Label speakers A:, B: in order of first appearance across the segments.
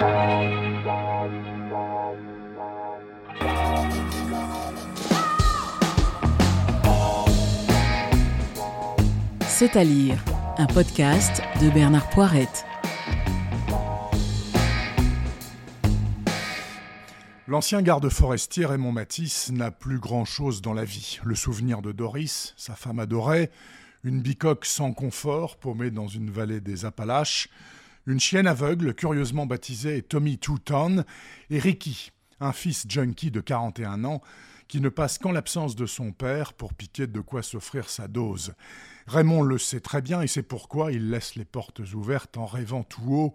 A: C'est à lire, un podcast de Bernard Poirette.
B: L'ancien garde forestier Raymond Matisse n'a plus grand-chose dans la vie. Le souvenir de Doris, sa femme adorée, une bicoque sans confort paumée dans une vallée des Appalaches, une chienne aveugle curieusement baptisée Tommy Two et Ricky, un fils junkie de 41 ans qui ne passe qu'en l'absence de son père pour piquer de quoi s'offrir sa dose. Raymond le sait très bien et c'est pourquoi il laisse les portes ouvertes en rêvant tout haut.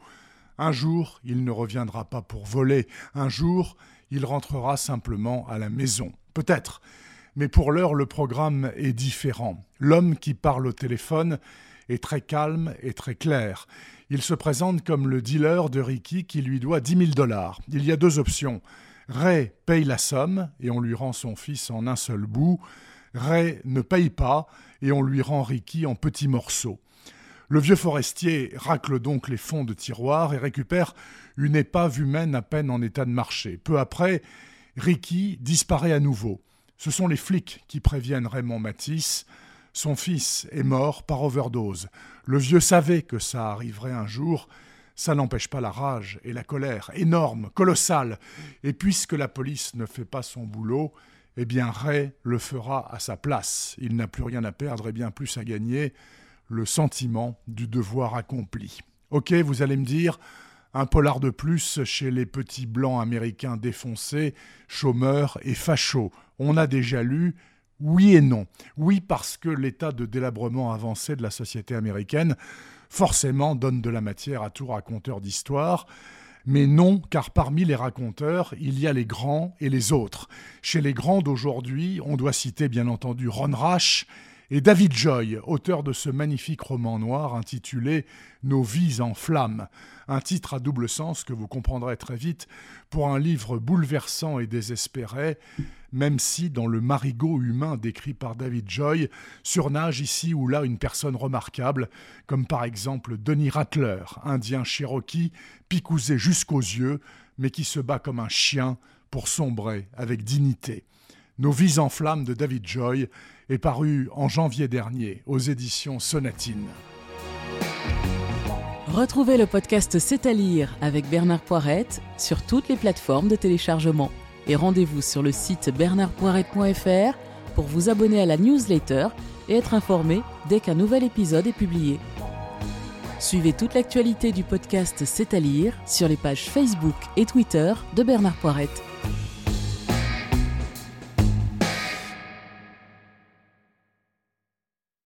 B: Un jour, il ne reviendra pas pour voler. Un jour, il rentrera simplement à la maison. Peut-être. Mais pour l'heure, le programme est différent. L'homme qui parle au téléphone est très calme et très clair. Il se présente comme le dealer de Ricky qui lui doit 10 000 dollars. Il y a deux options. Ray paye la somme et on lui rend son fils en un seul bout. Ray ne paye pas et on lui rend Ricky en petits morceaux. Le vieux forestier racle donc les fonds de tiroir et récupère une épave humaine à peine en état de marcher. Peu après, Ricky disparaît à nouveau. Ce sont les flics qui préviennent Raymond Matisse. Son fils est mort par overdose. Le vieux savait que ça arriverait un jour. Ça n'empêche pas la rage et la colère, énorme, colossale. Et puisque la police ne fait pas son boulot, eh bien Ray le fera à sa place. Il n'a plus rien à perdre et bien plus à gagner, le sentiment du devoir accompli. Ok, vous allez me dire, un polar de plus chez les petits blancs américains défoncés, chômeurs et fachos. On a déjà lu oui et non. Oui parce que l'état de délabrement avancé de la société américaine forcément donne de la matière à tout raconteur d'histoire. Mais non, car parmi les raconteurs, il y a les grands et les autres. Chez les grands d'aujourd'hui, on doit citer bien entendu Ron Rash et David Joy, auteur de ce magnifique roman noir intitulé Nos vies en flammes, un titre à double sens que vous comprendrez très vite pour un livre bouleversant et désespéré, même si dans le marigot humain décrit par David Joy surnage ici ou là une personne remarquable, comme par exemple Denis Rattler, indien cherokee, picousé jusqu'aux yeux, mais qui se bat comme un chien pour sombrer avec dignité. Nos vies en flammes de David Joy est paru en janvier dernier aux éditions Sonatine.
A: Retrouvez le podcast C'est à lire avec Bernard Poirette sur toutes les plateformes de téléchargement. Et rendez-vous sur le site bernardpoirette.fr pour vous abonner à la newsletter et être informé dès qu'un nouvel épisode est publié. Suivez toute l'actualité du podcast C'est à lire sur les pages Facebook et Twitter de Bernard Poirette.